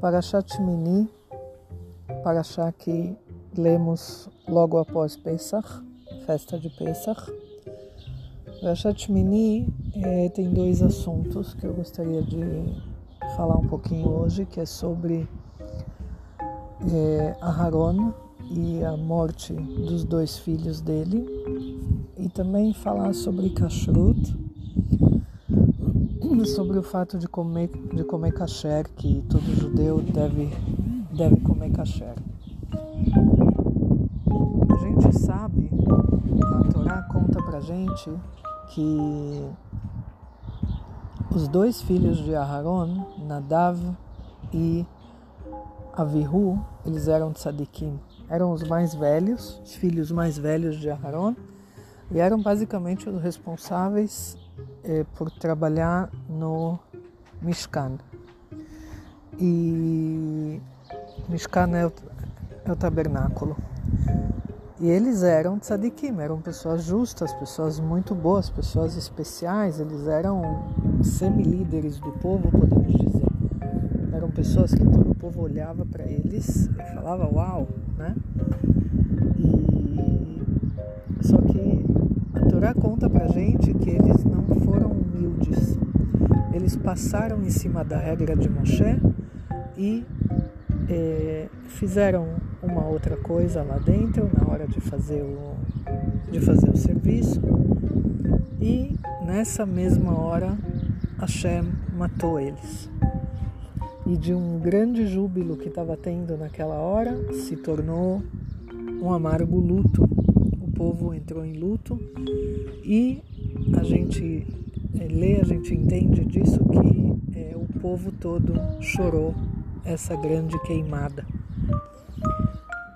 Parashat Mini, Parashat que lemos logo após Pesach, festa de Pesach. Parashat Mini é, tem dois assuntos que eu gostaria de falar um pouquinho hoje, que é sobre é, Aharon e a morte dos dois filhos dele, e também falar sobre Kashrut, sobre o fato de comer, de comer kasher, que todo judeu deve, deve comer kasher. A gente sabe, a Torá conta pra gente que os dois filhos de Aharon, Nadav e Avihu, eles eram tzadikim. Eram os mais velhos, os filhos mais velhos de Aharon, e eram basicamente os responsáveis é, por trabalhar no Mishkan. E Mishkan é o, é o tabernáculo. E eles eram tzadikim, eram pessoas justas, pessoas muito boas, pessoas especiais, eles eram semi-líderes do povo, podemos dizer. Eram pessoas que todo o povo olhava para eles e falava uau, né? Torá conta pra gente que eles não foram humildes. Eles passaram em cima da regra de Moshe e é, fizeram uma outra coisa lá dentro na hora de fazer o, de fazer o serviço. E nessa mesma hora Hashem matou eles. E de um grande júbilo que estava tendo naquela hora, se tornou um amargo luto povo entrou em luto e a gente é, lê, a gente entende disso que é, o povo todo chorou essa grande queimada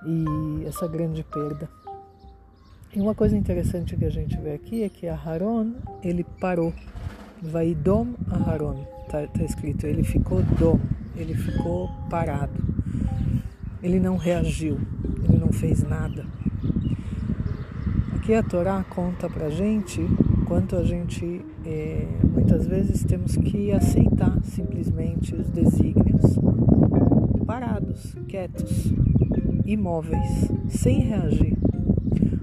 e essa grande perda. E uma coisa interessante que a gente vê aqui é que Aharon, ele parou. Vai dom Aharon, está tá escrito, ele ficou dom, ele ficou parado. Ele não reagiu, ele não fez nada. Aqui a Torá conta pra gente quanto a gente é, muitas vezes temos que aceitar simplesmente os desígnios parados, quietos, imóveis, sem reagir.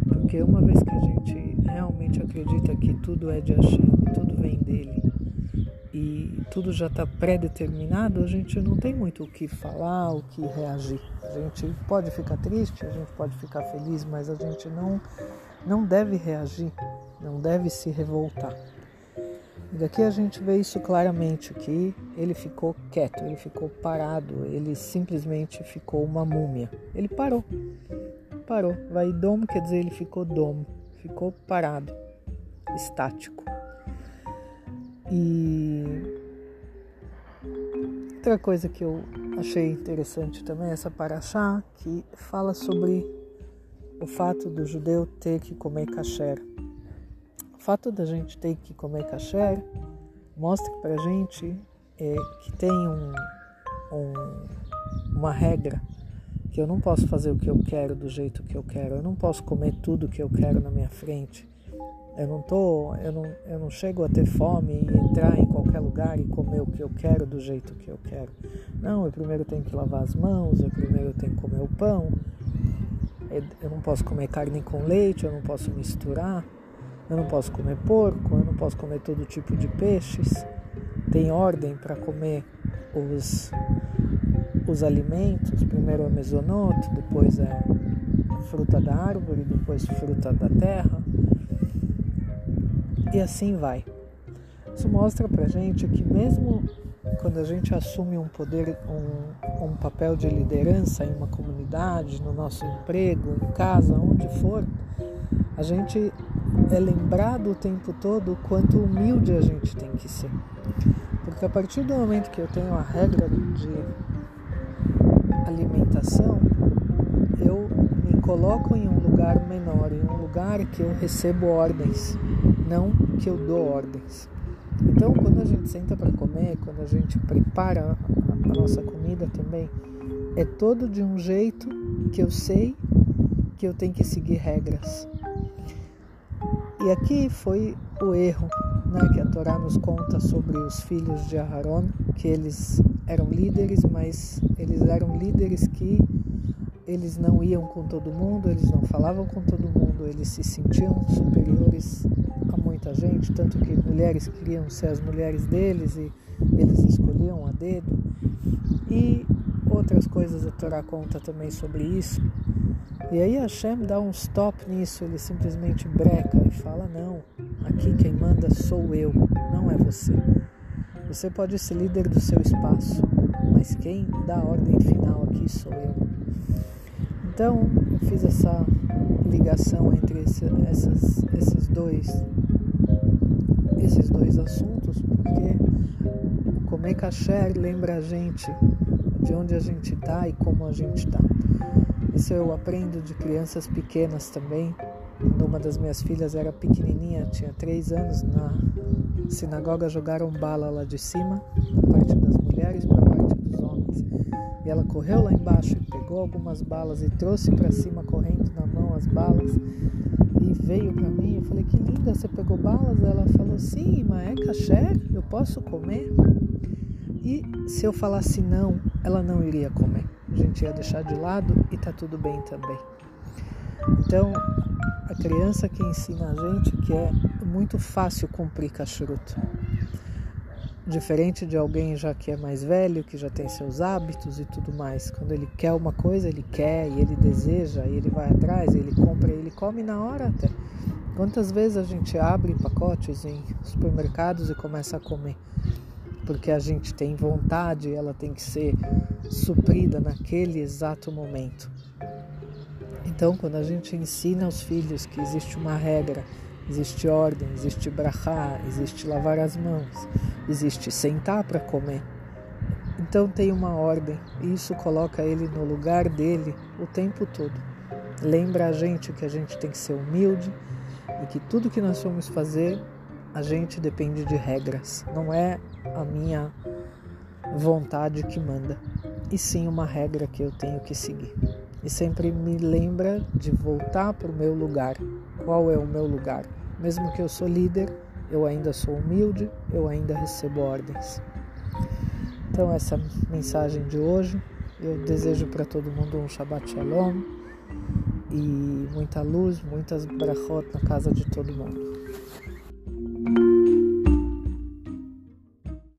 Porque uma vez que a gente realmente acredita que tudo é de Hashem, tudo vem dele e tudo já está pré-determinado, a gente não tem muito o que falar, o que reagir. A gente pode ficar triste, a gente pode ficar feliz, mas a gente não não deve reagir, não deve se revoltar. E daqui a gente vê isso claramente, que ele ficou quieto, ele ficou parado, ele simplesmente ficou uma múmia. Ele parou, parou. Vai dom quer dizer ele ficou dom, ficou parado, estático. E outra coisa que eu achei interessante também é essa paraxá que fala sobre o fato do judeu ter que comer kasher. O fato da gente ter que comer kasher mostra para a gente é, que tem um, um, uma regra que eu não posso fazer o que eu quero do jeito que eu quero, eu não posso comer tudo que eu quero na minha frente. Eu não tô, eu não, eu não chego a ter fome e entrar em qualquer lugar e comer o que eu quero do jeito que eu quero. Não, eu primeiro tenho que lavar as mãos, eu primeiro tenho que comer o pão, eu não posso comer carne com leite, eu não posso misturar, eu não posso comer porco, eu não posso comer todo tipo de peixes. Tem ordem para comer os, os alimentos, primeiro é mesonoto, depois é fruta da árvore, depois fruta da terra. E assim vai. Isso mostra pra gente que mesmo quando a gente assume um poder, um, um papel de liderança em uma comunidade, no nosso emprego, em casa, onde for, a gente é lembrado o tempo todo o quanto humilde a gente tem que ser. Porque a partir do momento que eu tenho a regra de alimentação, eu me coloco em um lugar menor, em um lugar que eu recebo ordens, não que eu dou ordens. Então, quando a gente senta para comer, quando a gente prepara a, nossa comida também, é todo de um jeito que eu sei que eu tenho que seguir regras. E aqui foi o erro né, que a Torá nos conta sobre os filhos de Aharon, que eles eram líderes, mas eles eram líderes que eles não iam com todo mundo, eles não falavam com todo mundo, eles se sentiam superiores muita gente, tanto que mulheres queriam ser as mulheres deles e eles escolhiam a dedo. E outras coisas a Torá conta também sobre isso. E aí Hashem dá um stop nisso, ele simplesmente breca e fala: Não, aqui quem manda sou eu, não é você. Você pode ser líder do seu espaço, mas quem dá a ordem final aqui sou eu. Então eu fiz essa ligação entre esse, essas, esses dois esses dois assuntos porque comer kasher lembra a gente de onde a gente está e como a gente está. Isso eu aprendo de crianças pequenas também. Uma das minhas filhas era pequenininha, tinha três anos, na sinagoga jogaram bala lá de cima, da parte das mulheres para a parte dos homens. E ela correu lá embaixo pegou algumas balas e trouxe para cima correndo na mão as balas e veio para mim. Eu falei: Que linda, você pegou balas? Ela falou: Sim, mas é caché, eu posso comer? E se eu falasse não, ela não iria comer a gente ia deixar de lado e tá tudo bem também. Então, a criança que ensina a gente que é muito fácil cumprir kashrut. Diferente de alguém já que é mais velho, que já tem seus hábitos e tudo mais. Quando ele quer uma coisa, ele quer e ele deseja, e ele vai atrás, ele compra e ele come na hora até. Quantas vezes a gente abre pacotes em supermercados e começa a comer? porque a gente tem vontade, ela tem que ser suprida naquele exato momento. Então, quando a gente ensina aos filhos que existe uma regra, existe ordem, existe brachá, existe lavar as mãos, existe sentar para comer, então tem uma ordem e isso coloca ele no lugar dele o tempo todo. Lembra a gente que a gente tem que ser humilde e que tudo que nós vamos fazer a gente depende de regras, não é a minha vontade que manda, e sim uma regra que eu tenho que seguir. E sempre me lembra de voltar para o meu lugar. Qual é o meu lugar? Mesmo que eu sou líder, eu ainda sou humilde, eu ainda recebo ordens. Então essa mensagem de hoje, eu desejo para todo mundo um Shabbat Shalom e muita luz, muitas brachot na casa de todo mundo.